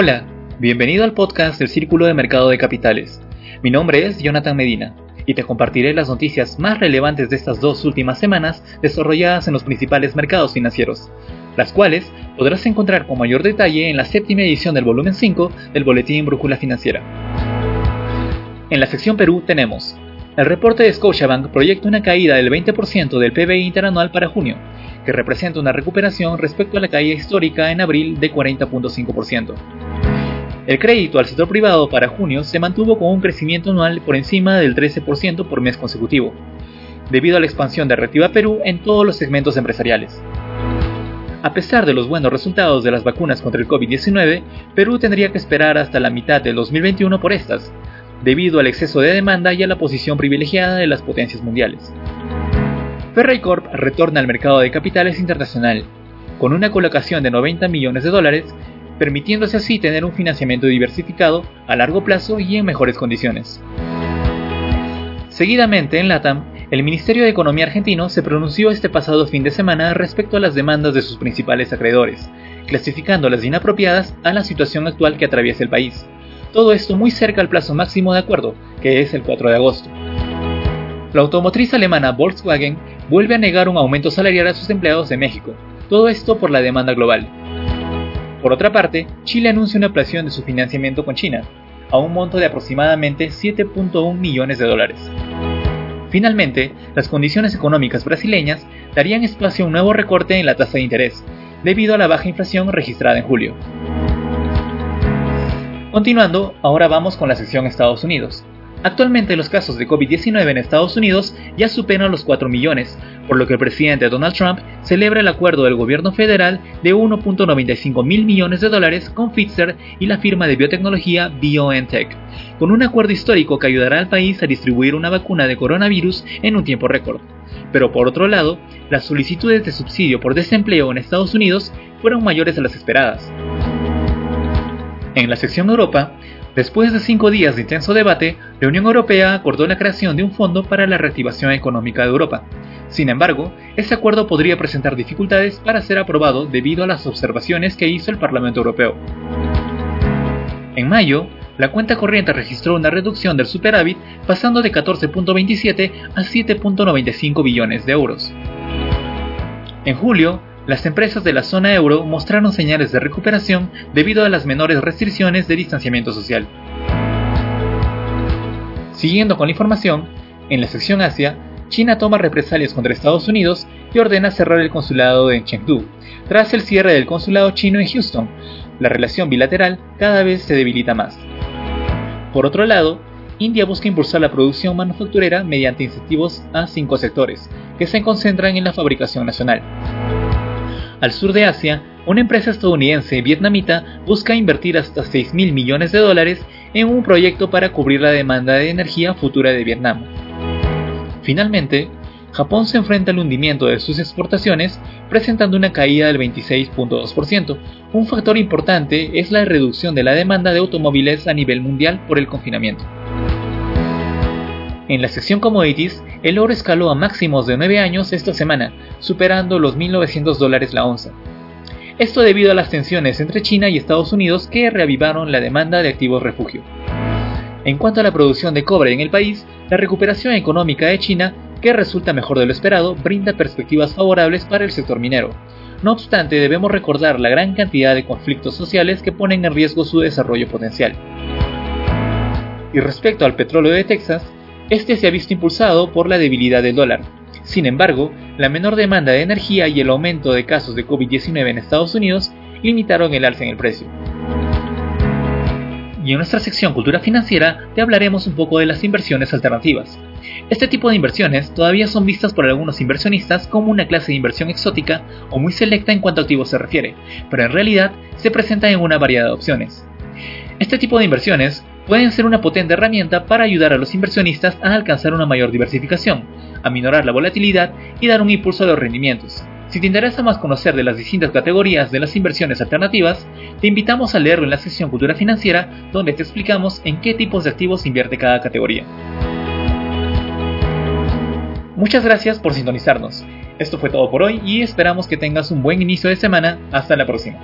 Hola, bienvenido al podcast del Círculo de Mercado de Capitales. Mi nombre es Jonathan Medina y te compartiré las noticias más relevantes de estas dos últimas semanas desarrolladas en los principales mercados financieros, las cuales podrás encontrar con mayor detalle en la séptima edición del volumen 5 del Boletín Brújula Financiera. En la sección Perú tenemos el reporte de Scotiabank proyecta una caída del 20% del PBI interanual para junio, que representa una recuperación respecto a la caída histórica en abril de 40.5%. El crédito al sector privado para junio se mantuvo con un crecimiento anual por encima del 13% por mes consecutivo, debido a la expansión de Reactiva Perú en todos los segmentos empresariales. A pesar de los buenos resultados de las vacunas contra el COVID-19, Perú tendría que esperar hasta la mitad del 2021 por estas, debido al exceso de demanda y a la posición privilegiada de las potencias mundiales. Ferrey Corp retorna al mercado de capitales internacional, con una colocación de 90 millones de dólares, permitiéndose así tener un financiamiento diversificado a largo plazo y en mejores condiciones. Seguidamente en LATAM, el Ministerio de Economía argentino se pronunció este pasado fin de semana respecto a las demandas de sus principales acreedores, clasificándolas de inapropiadas a la situación actual que atraviesa el país, todo esto muy cerca al plazo máximo de acuerdo, que es el 4 de agosto. La automotriz alemana Volkswagen vuelve a negar un aumento salarial a sus empleados de México, todo esto por la demanda global. Por otra parte, Chile anuncia una ampliación de su financiamiento con China, a un monto de aproximadamente 7.1 millones de dólares. Finalmente, las condiciones económicas brasileñas darían espacio a un nuevo recorte en la tasa de interés, debido a la baja inflación registrada en julio. Continuando, ahora vamos con la sección Estados Unidos. Actualmente los casos de COVID-19 en Estados Unidos ya superan los 4 millones, por lo que el presidente Donald Trump celebra el acuerdo del gobierno federal de 1.95 mil millones de dólares con Pfizer y la firma de biotecnología BioNTech, con un acuerdo histórico que ayudará al país a distribuir una vacuna de coronavirus en un tiempo récord. Pero por otro lado, las solicitudes de subsidio por desempleo en Estados Unidos fueron mayores a las esperadas. En la sección Europa, después de cinco días de intenso debate, la Unión Europea acordó la creación de un fondo para la reactivación económica de Europa. Sin embargo, este acuerdo podría presentar dificultades para ser aprobado debido a las observaciones que hizo el Parlamento Europeo. En mayo, la cuenta corriente registró una reducción del superávit pasando de 14.27 a 7.95 billones de euros. En julio, las empresas de la zona euro mostraron señales de recuperación debido a las menores restricciones de distanciamiento social. Siguiendo con la información, en la sección Asia, China toma represalias contra Estados Unidos y ordena cerrar el consulado de Chengdu, tras el cierre del consulado chino en Houston. La relación bilateral cada vez se debilita más. Por otro lado, India busca impulsar la producción manufacturera mediante incentivos a cinco sectores, que se concentran en la fabricación nacional. Al sur de Asia, una empresa estadounidense vietnamita busca invertir hasta 6 mil millones de dólares en un proyecto para cubrir la demanda de energía futura de Vietnam. Finalmente, Japón se enfrenta al hundimiento de sus exportaciones, presentando una caída del 26.2%. Un factor importante es la reducción de la demanda de automóviles a nivel mundial por el confinamiento. En la sección Commodities, el oro escaló a máximos de 9 años esta semana, superando los 1.900 dólares la onza. Esto debido a las tensiones entre China y Estados Unidos que reavivaron la demanda de activos refugio. En cuanto a la producción de cobre en el país, la recuperación económica de China, que resulta mejor de lo esperado, brinda perspectivas favorables para el sector minero. No obstante, debemos recordar la gran cantidad de conflictos sociales que ponen en riesgo su desarrollo potencial. Y respecto al petróleo de Texas, este se ha visto impulsado por la debilidad del dólar. Sin embargo, la menor demanda de energía y el aumento de casos de COVID-19 en Estados Unidos limitaron el alza en el precio. Y en nuestra sección Cultura Financiera te hablaremos un poco de las inversiones alternativas. Este tipo de inversiones todavía son vistas por algunos inversionistas como una clase de inversión exótica o muy selecta en cuanto a activos se refiere, pero en realidad se presentan en una variedad de opciones. Este tipo de inversiones pueden ser una potente herramienta para ayudar a los inversionistas a alcanzar una mayor diversificación, a minorar la volatilidad y dar un impulso a los rendimientos. Si te interesa más conocer de las distintas categorías de las inversiones alternativas, te invitamos a leerlo en la sección Cultura Financiera, donde te explicamos en qué tipos de activos invierte cada categoría. Muchas gracias por sintonizarnos. Esto fue todo por hoy y esperamos que tengas un buen inicio de semana. Hasta la próxima.